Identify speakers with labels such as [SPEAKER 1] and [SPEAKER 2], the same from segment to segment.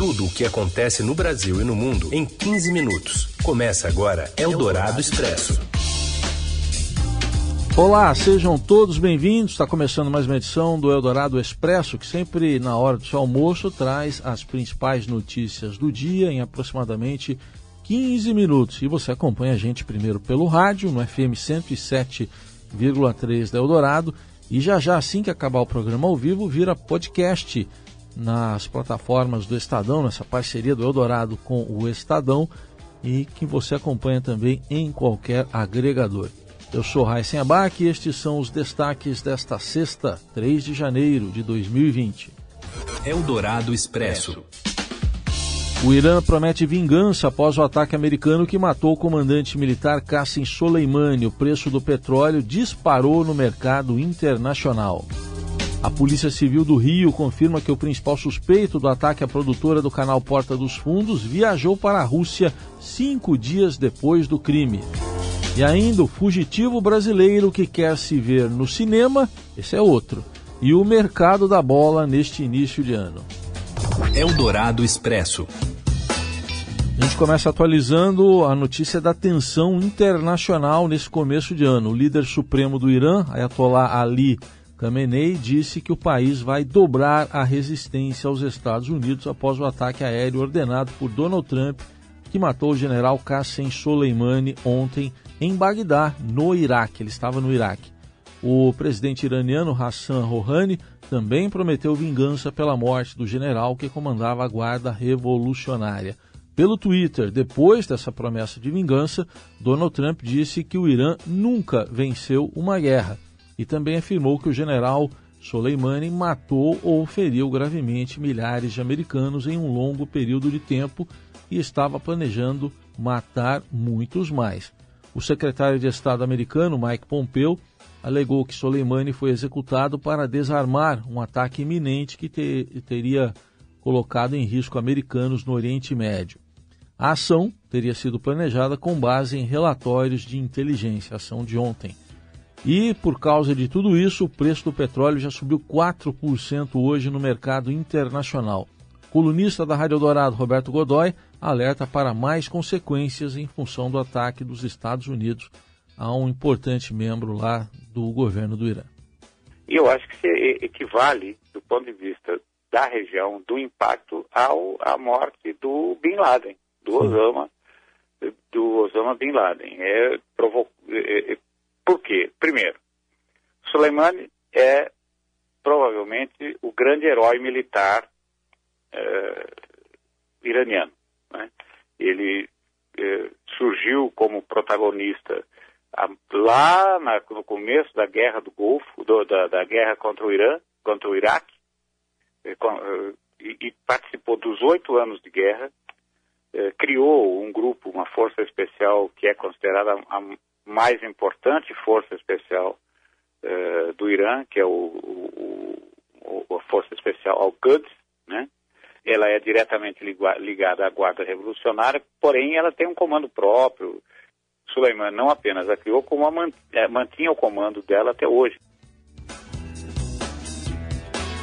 [SPEAKER 1] tudo o que acontece no Brasil e no mundo em 15 minutos. Começa agora Eldorado Expresso.
[SPEAKER 2] Olá, sejam todos bem-vindos. Está começando mais uma edição do Eldorado Expresso, que sempre na hora do seu almoço traz as principais notícias do dia em aproximadamente 15 minutos. E você acompanha a gente primeiro pelo rádio, no FM 107,3 da Eldorado, e já já, assim que acabar o programa ao vivo, vira podcast nas plataformas do Estadão, nessa parceria do Eldorado com o Estadão, e que você acompanha também em qualquer agregador. Eu sou Raíssen Abac e estes são os destaques desta sexta, 3 de janeiro de 2020.
[SPEAKER 1] Eldorado Expresso.
[SPEAKER 2] O Irã promete vingança após o ataque americano que matou o comandante militar Qasem Soleimani. O preço do petróleo disparou no mercado internacional. A Polícia Civil do Rio confirma que o principal suspeito do ataque à produtora do canal Porta dos Fundos viajou para a Rússia cinco dias depois do crime. E ainda o fugitivo brasileiro que quer se ver no cinema, esse é outro. E o mercado da bola neste início de ano.
[SPEAKER 1] Eldorado Expresso.
[SPEAKER 2] A gente começa atualizando a notícia da tensão internacional nesse começo de ano. O líder supremo do Irã, Ayatollah Ali Khamenei, disse que o país vai dobrar a resistência aos Estados Unidos após o ataque aéreo ordenado por Donald Trump, que matou o general Qasem Soleimani ontem em Bagdá, no Iraque. Ele estava no Iraque. O presidente iraniano Hassan Rouhani também prometeu vingança pela morte do general que comandava a Guarda Revolucionária. Pelo Twitter, depois dessa promessa de vingança, Donald Trump disse que o Irã nunca venceu uma guerra e também afirmou que o general Soleimani matou ou feriu gravemente milhares de americanos em um longo período de tempo e estava planejando matar muitos mais. O secretário de Estado americano, Mike Pompeo, alegou que Soleimani foi executado para desarmar um ataque iminente que te teria colocado em risco americanos no Oriente Médio. A ação teria sido planejada com base em relatórios de inteligência, ação de ontem. E por causa de tudo isso, o preço do petróleo já subiu 4% hoje no mercado internacional. Colunista da Rádio Dourado, Roberto Godoy, alerta para mais consequências em função do ataque dos Estados Unidos a um importante membro lá do governo do Irã.
[SPEAKER 3] E eu acho que se equivale, do ponto de vista da região, do impacto ao, à morte do Bin Laden do Osama, do Osama Bin Laden. É, provo... É, é, por quê? Primeiro, Soleimani é provavelmente o grande herói militar é, iraniano. Né? Ele é, surgiu como protagonista a, lá na, no começo da guerra do Golfo, do, da, da, guerra contra o Irã, contra o Iraque, é, e, e participou dos oito anos de guerra eh, criou um grupo, uma força especial que é considerada a mais importante força especial eh, do Irã, que é o, o, o, a força especial Al-Quds, né? Ela é diretamente ligada à Guarda Revolucionária, porém ela tem um comando próprio. Suleiman não apenas a criou, como a eh, mantinha o comando dela até hoje.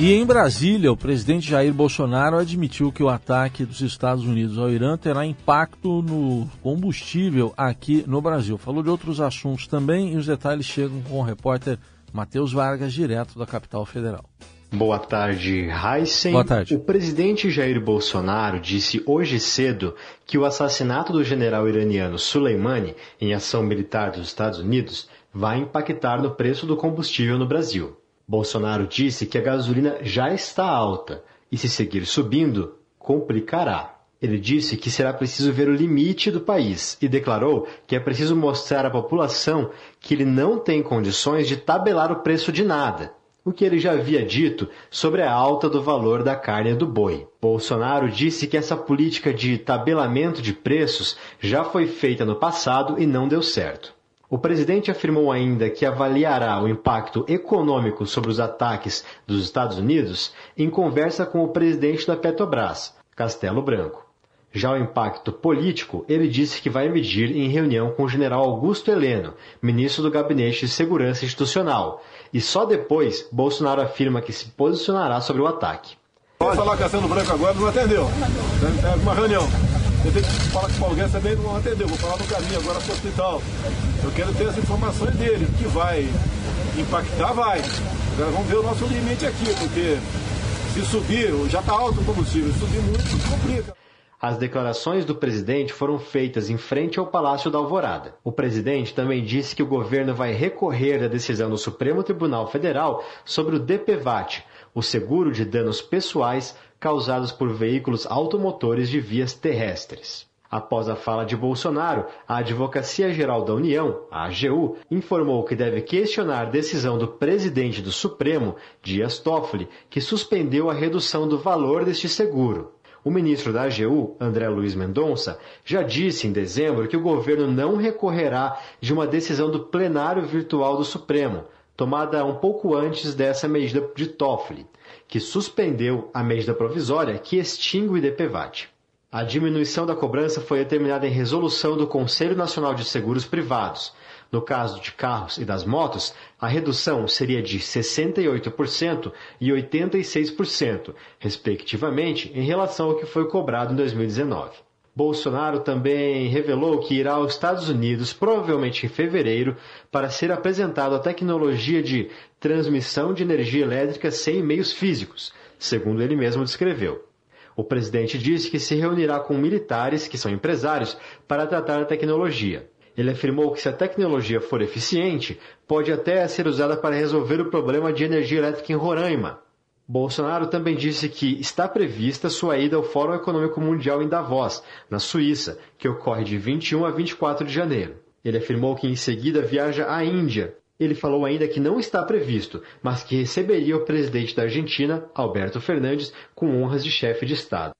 [SPEAKER 2] E em Brasília, o presidente Jair Bolsonaro admitiu que o ataque dos Estados Unidos ao Irã terá impacto no combustível aqui no Brasil. Falou de outros assuntos também e os detalhes chegam com o repórter Matheus Vargas, direto da capital federal.
[SPEAKER 4] Boa tarde, Heisen.
[SPEAKER 2] Boa tarde.
[SPEAKER 4] O presidente Jair Bolsonaro disse hoje cedo que o assassinato do general iraniano Soleimani em ação militar dos Estados Unidos vai impactar no preço do combustível no Brasil. Bolsonaro disse que a gasolina já está alta e, se seguir subindo, complicará. Ele disse que será preciso ver o limite do país e declarou que é preciso mostrar à população que ele não tem condições de tabelar o preço de nada, o que ele já havia dito sobre a alta do valor da carne do boi. Bolsonaro disse que essa política de tabelamento de preços já foi feita no passado e não deu certo. O presidente afirmou ainda que avaliará o impacto econômico sobre os ataques dos Estados Unidos em conversa com o presidente da Petrobras, Castelo Branco. Já o impacto político, ele disse que vai medir em reunião com o general Augusto Heleno, ministro do Gabinete de Segurança Institucional, e só depois Bolsonaro afirma que se posicionará sobre o ataque.
[SPEAKER 5] Pode falar Castelo Branco agora, não atendeu. Uma reunião. Eu tenho que falar com Guedes também, não atendeu. Vou falar no caminho agora para o hospital. Eu quero ter as informações dele, que vai impactar, vai. Agora vamos ver o nosso limite aqui, porque se subir, já está alto o combustível, se subir muito, complica.
[SPEAKER 4] As declarações do presidente foram feitas em frente ao Palácio da Alvorada. O presidente também disse que o governo vai recorrer da decisão do Supremo Tribunal Federal sobre o DPVAT, o seguro de danos pessoais causados por veículos automotores de vias terrestres. Após a fala de Bolsonaro, a Advocacia Geral da União, a AGU, informou que deve questionar a decisão do presidente do Supremo, Dias Toffoli, que suspendeu a redução do valor deste seguro. O ministro da AGU, André Luiz Mendonça, já disse em dezembro que o governo não recorrerá de uma decisão do plenário virtual do Supremo, tomada um pouco antes dessa medida de Toffoli, que suspendeu a medida provisória que extingue o IDPVAT. A diminuição da cobrança foi determinada em resolução do Conselho Nacional de Seguros Privados. No caso de carros e das motos, a redução seria de 68% e 86%, respectivamente, em relação ao que foi cobrado em 2019. Bolsonaro também revelou que irá aos Estados Unidos, provavelmente em fevereiro, para ser apresentado a tecnologia de transmissão de energia elétrica sem meios físicos, segundo ele mesmo descreveu. O presidente disse que se reunirá com militares, que são empresários, para tratar a tecnologia. Ele afirmou que se a tecnologia for eficiente, pode até ser usada para resolver o problema de energia elétrica em Roraima, Bolsonaro também disse que está prevista sua ida ao Fórum Econômico Mundial em Davos, na Suíça, que ocorre de 21 a 24 de janeiro. Ele afirmou que em seguida viaja à Índia. Ele falou ainda que não está previsto, mas que receberia o presidente da Argentina, Alberto Fernandes, com honras de chefe de Estado.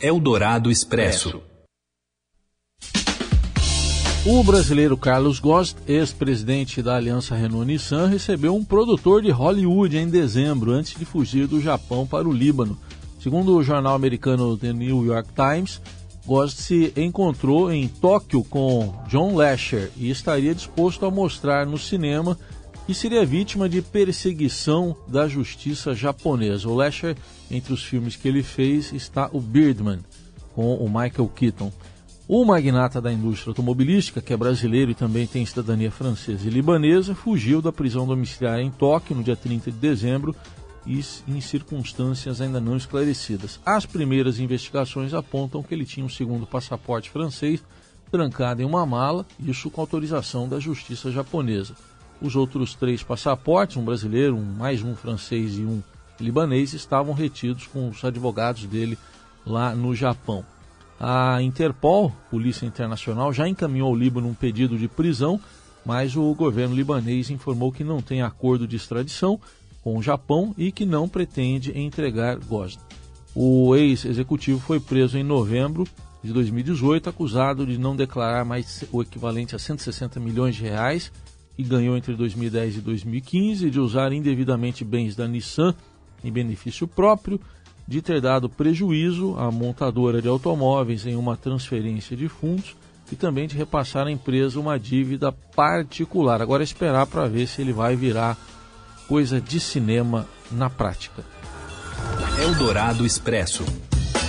[SPEAKER 1] Eldorado Expresso.
[SPEAKER 2] O brasileiro Carlos Ghost, ex-presidente da Aliança Renault-Nissan, recebeu um produtor de Hollywood em dezembro, antes de fugir do Japão para o Líbano. Segundo o jornal americano The New York Times, Ghost se encontrou em Tóquio com John Lasher e estaria disposto a mostrar no cinema que seria vítima de perseguição da justiça japonesa. O Lasher, entre os filmes que ele fez, está o Birdman, com o Michael Keaton. O magnata da indústria automobilística, que é brasileiro e também tem cidadania francesa e libanesa, fugiu da prisão domiciliar em Tóquio no dia 30 de dezembro e em circunstâncias ainda não esclarecidas. As primeiras investigações apontam que ele tinha um segundo passaporte francês trancado em uma mala, isso com autorização da justiça japonesa. Os outros três passaportes, um brasileiro, um, mais um francês e um libanês, estavam retidos com os advogados dele lá no Japão. A Interpol, Polícia Internacional, já encaminhou ao Líbano um pedido de prisão, mas o governo libanês informou que não tem acordo de extradição com o Japão e que não pretende entregar Gosn. O ex-executivo foi preso em novembro de 2018, acusado de não declarar mais o equivalente a 160 milhões de reais que ganhou entre 2010 e 2015, de usar indevidamente bens da Nissan em benefício próprio de ter dado prejuízo à montadora de automóveis em uma transferência de fundos e também de repassar à empresa uma dívida particular. Agora é esperar para ver se ele vai virar coisa de cinema na prática.
[SPEAKER 1] Eldorado Expresso.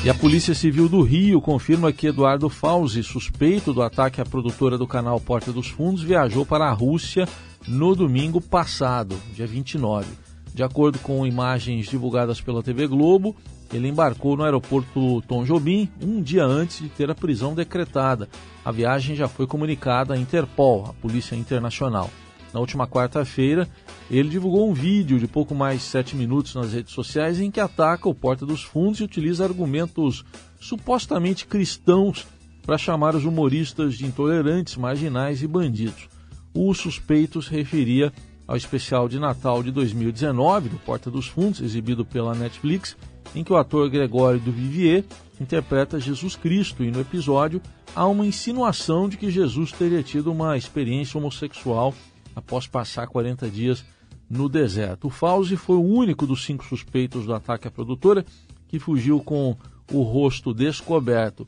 [SPEAKER 2] E a Polícia Civil do Rio confirma que Eduardo Fauzi, suspeito do ataque à produtora do canal Porta dos Fundos, viajou para a Rússia no domingo passado, dia 29. De acordo com imagens divulgadas pela TV Globo, ele embarcou no aeroporto Tom Jobim um dia antes de ter a prisão decretada. A viagem já foi comunicada à Interpol, a Polícia Internacional. Na última quarta-feira, ele divulgou um vídeo de pouco mais de sete minutos nas redes sociais em que ataca o Porta dos Fundos e utiliza argumentos supostamente cristãos para chamar os humoristas de intolerantes, marginais e bandidos. O suspeito se referia ao especial de Natal de 2019 do Porta dos Fundos, exibido pela Netflix, em que o ator Gregório do Vivier interpreta Jesus Cristo e no episódio há uma insinuação de que Jesus teria tido uma experiência homossexual após passar 40 dias no deserto. O Fauzi foi o único dos cinco suspeitos do ataque à produtora que fugiu com o rosto descoberto.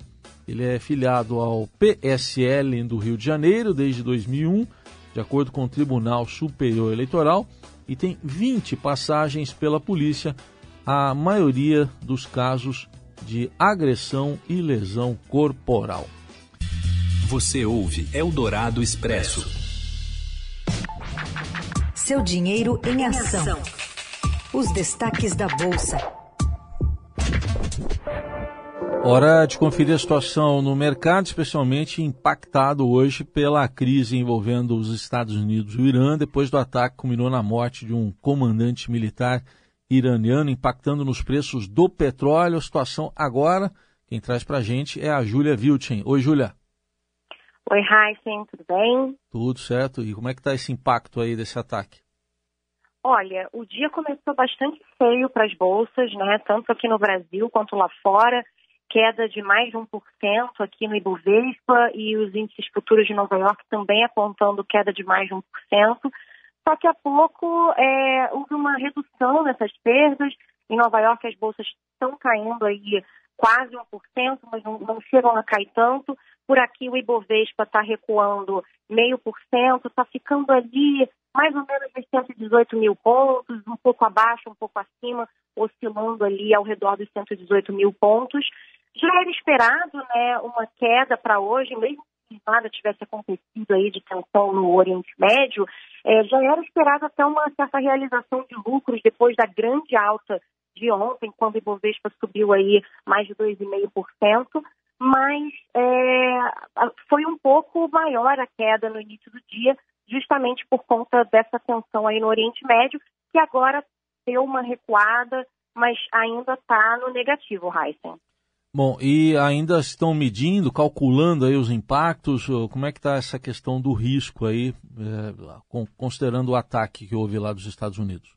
[SPEAKER 2] Ele é filiado ao PSL do Rio de Janeiro desde 2001 de acordo com o Tribunal Superior Eleitoral, e tem 20 passagens pela polícia a maioria dos casos de agressão e lesão corporal.
[SPEAKER 1] Você ouve Eldorado Expresso.
[SPEAKER 6] Seu dinheiro em ação. Os destaques da Bolsa.
[SPEAKER 2] Hora de conferir a situação no mercado, especialmente impactado hoje pela crise envolvendo os Estados Unidos e o Irã, depois do ataque que culminou na morte de um comandante militar iraniano, impactando nos preços do petróleo. A situação agora, quem traz para a gente é a Júlia Vilchen. Oi, Júlia.
[SPEAKER 7] Oi, Heisen, tudo bem?
[SPEAKER 2] Tudo certo. E como é que está esse impacto aí desse ataque?
[SPEAKER 7] Olha, o dia começou bastante feio para as bolsas, né? Tanto aqui no Brasil quanto lá fora. Queda de mais de 1% aqui no Ibovespa e os índices futuros de Nova York também apontando queda de mais de 1%. Só que há pouco é, houve uma redução nessas perdas. Em Nova York as bolsas estão caindo aí quase 1%, mas não, não chegam a cair tanto. Por aqui o Ibovespa está recuando meio por cento, está ficando ali mais ou menos nos 118 mil pontos, um pouco abaixo, um pouco acima, oscilando ali ao redor dos 118 mil pontos. Já era esperado né, uma queda para hoje, mesmo que nada tivesse acontecido aí de tensão no Oriente Médio, é, já era esperado até uma certa realização de lucros depois da grande alta de ontem, quando o Ibovespa subiu aí mais de 2,5%, mas é, foi um pouco maior a queda no início do dia, justamente por conta dessa tensão aí no Oriente Médio, que agora deu uma recuada, mas ainda está no negativo, Heisen.
[SPEAKER 2] Bom, e ainda estão medindo, calculando aí os impactos? Como é que está essa questão do risco aí, é, considerando o ataque que houve lá dos Estados Unidos?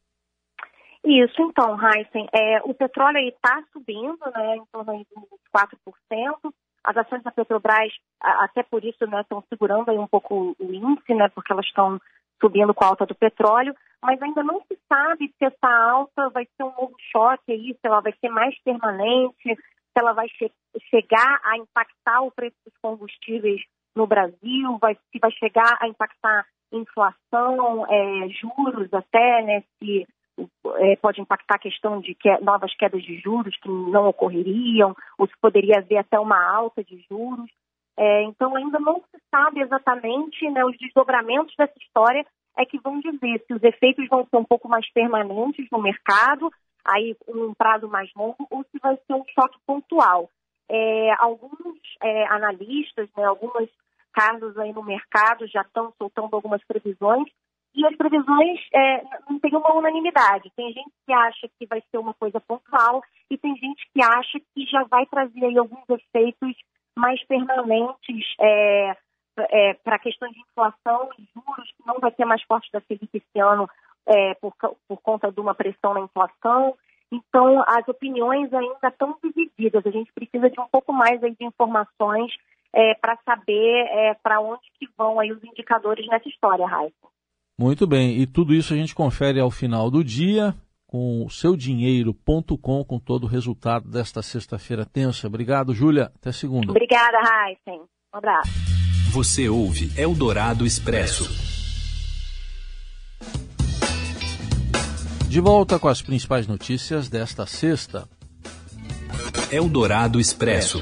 [SPEAKER 7] Isso, então, Heisen, é, o petróleo está subindo, né, em torno de 4%. As ações da Petrobras, até por isso, né, estão segurando aí um pouco o índice, né, porque elas estão subindo com a alta do petróleo, mas ainda não se sabe se essa alta vai ser um novo choque aí, se ela vai ser mais permanente, se ela vai che chegar a impactar o preço dos combustíveis no Brasil, vai, se vai chegar a impactar inflação, é, juros até, né, se é, pode impactar a questão de que, novas quedas de juros que não ocorreriam, ou se poderia haver até uma alta de juros. É, então, ainda não se sabe exatamente né, os desdobramentos dessa história é que vão dizer se os efeitos vão ser um pouco mais permanentes no mercado, aí um prazo mais longo, ou se vai ser um choque pontual. É, alguns é, analistas, né, algumas casas aí no mercado já estão soltando algumas previsões e as previsões é, não tem uma unanimidade. Tem gente que acha que vai ser uma coisa pontual e tem gente que acha que já vai trazer aí alguns efeitos mais permanentes é, é, para questões de inflação e juros, que não vai ser mais forte da Selic esse ano é, por, por conta de uma pressão na inflação. Então, as opiniões ainda estão divididas. A gente precisa de um pouco mais aí de informações é, para saber é, para onde que vão aí os indicadores nessa história, Raíssa.
[SPEAKER 2] Muito bem, e tudo isso a gente confere ao final do dia com o seudinheiro.com com todo o resultado desta sexta-feira tensa. Obrigado, Júlia. Até segunda.
[SPEAKER 7] Obrigada, Heisen. Um abraço.
[SPEAKER 1] Você ouve Eldorado Expresso.
[SPEAKER 2] De volta com as principais notícias desta sexta.
[SPEAKER 1] Eldorado Expresso.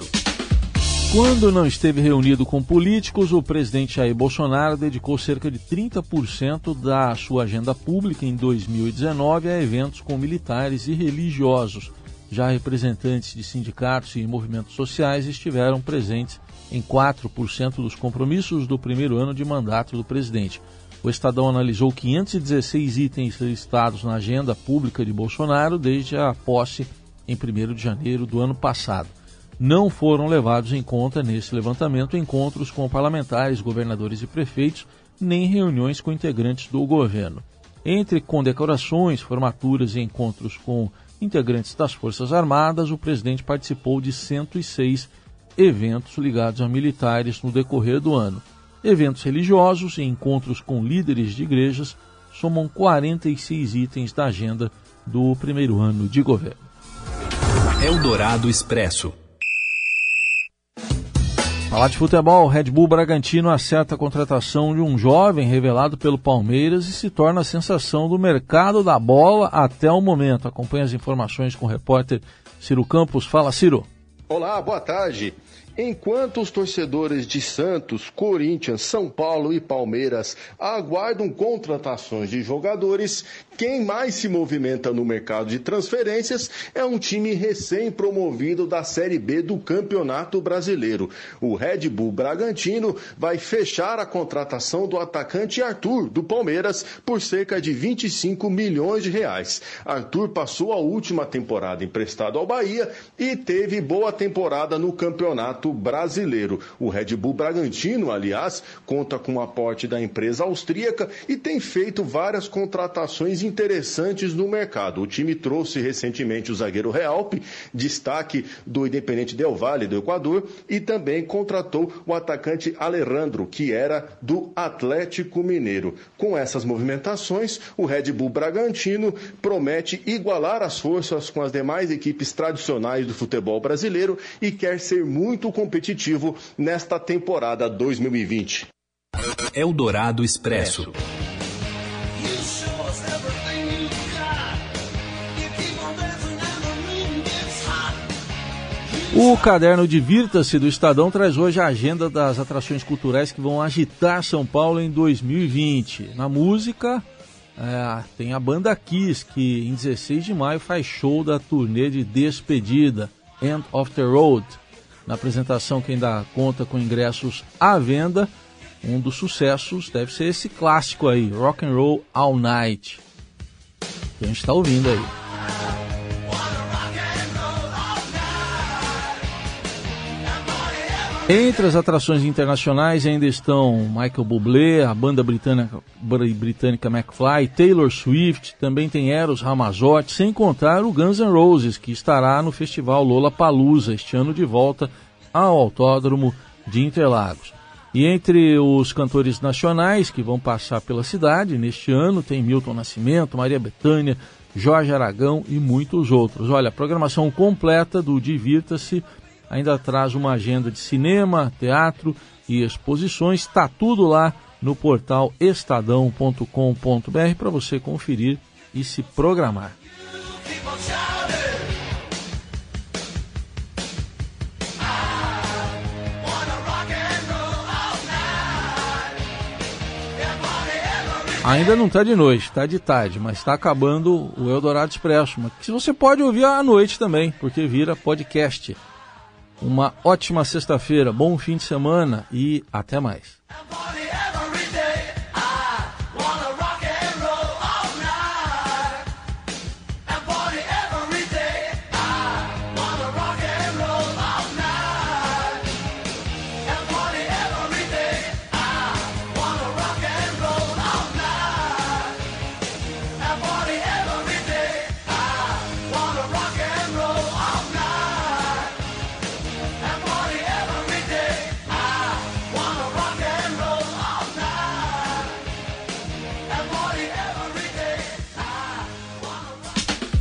[SPEAKER 2] Quando não esteve reunido com políticos, o presidente Jair Bolsonaro dedicou cerca de 30% da sua agenda pública em 2019 a eventos com militares e religiosos. Já representantes de sindicatos e movimentos sociais estiveram presentes em 4% dos compromissos do primeiro ano de mandato do presidente. O Estadão analisou 516 itens listados na agenda pública de Bolsonaro desde a posse em 1 de janeiro do ano passado não foram levados em conta nesse levantamento encontros com parlamentares, governadores e prefeitos, nem reuniões com integrantes do governo. Entre condecorações, formaturas e encontros com integrantes das Forças Armadas, o presidente participou de 106 eventos ligados a militares no decorrer do ano. Eventos religiosos e encontros com líderes de igrejas somam 46 itens da agenda do primeiro ano de governo.
[SPEAKER 1] Eldorado Expresso.
[SPEAKER 2] Falar de futebol, Red Bull Bragantino acerta a contratação de um jovem revelado pelo Palmeiras e se torna a sensação do mercado da bola até o momento. Acompanhe as informações com o repórter Ciro Campos. Fala, Ciro.
[SPEAKER 8] Olá, boa tarde. Enquanto os torcedores de Santos, Corinthians, São Paulo e Palmeiras aguardam contratações de jogadores, quem mais se movimenta no mercado de transferências é um time recém-promovido da Série B do Campeonato Brasileiro. O Red Bull Bragantino vai fechar a contratação do atacante Arthur, do Palmeiras, por cerca de 25 milhões de reais. Arthur passou a última temporada emprestado ao Bahia e teve boa temporada no Campeonato Campeonato Brasileiro. O Red Bull Bragantino, aliás, conta com o aporte da empresa austríaca e tem feito várias contratações interessantes no mercado. O time trouxe recentemente o zagueiro Realpe, destaque do Independente Del Valle do Equador, e também contratou o atacante Alejandro, que era do Atlético Mineiro. Com essas movimentações, o Red Bull Bragantino promete igualar as forças com as demais equipes tradicionais do futebol brasileiro e quer ser muito competitivo nesta temporada 2020.
[SPEAKER 1] Eldorado Expresso.
[SPEAKER 2] O caderno Divirta-se do Estadão traz hoje a agenda das atrações culturais que vão agitar São Paulo em 2020. Na música, é, tem a banda Kiss, que em 16 de maio faz show da turnê de despedida, End of the Road. Na apresentação, quem dá conta com ingressos à venda, um dos sucessos deve ser esse clássico aí, Rock and Roll All Night. Que a gente está ouvindo aí. Entre as atrações internacionais ainda estão Michael Bublé, a banda britânica, britânica McFly, Taylor Swift, também tem Eros Ramazzotti, sem contar o Guns N' Roses, que estará no festival Lola Palusa este ano de volta ao Autódromo de Interlagos. E entre os cantores nacionais que vão passar pela cidade neste ano tem Milton Nascimento, Maria Bethânia, Jorge Aragão e muitos outros. Olha, a programação completa do Divirta-se ainda traz uma agenda de cinema, teatro e exposições. Está tudo lá no portal estadão.com.br para você conferir e se programar. Ainda não está de noite, está de tarde, mas está acabando o Eldorado Expresso. Que você pode ouvir à noite também, porque vira podcast. Uma ótima sexta-feira, bom fim de semana e até mais.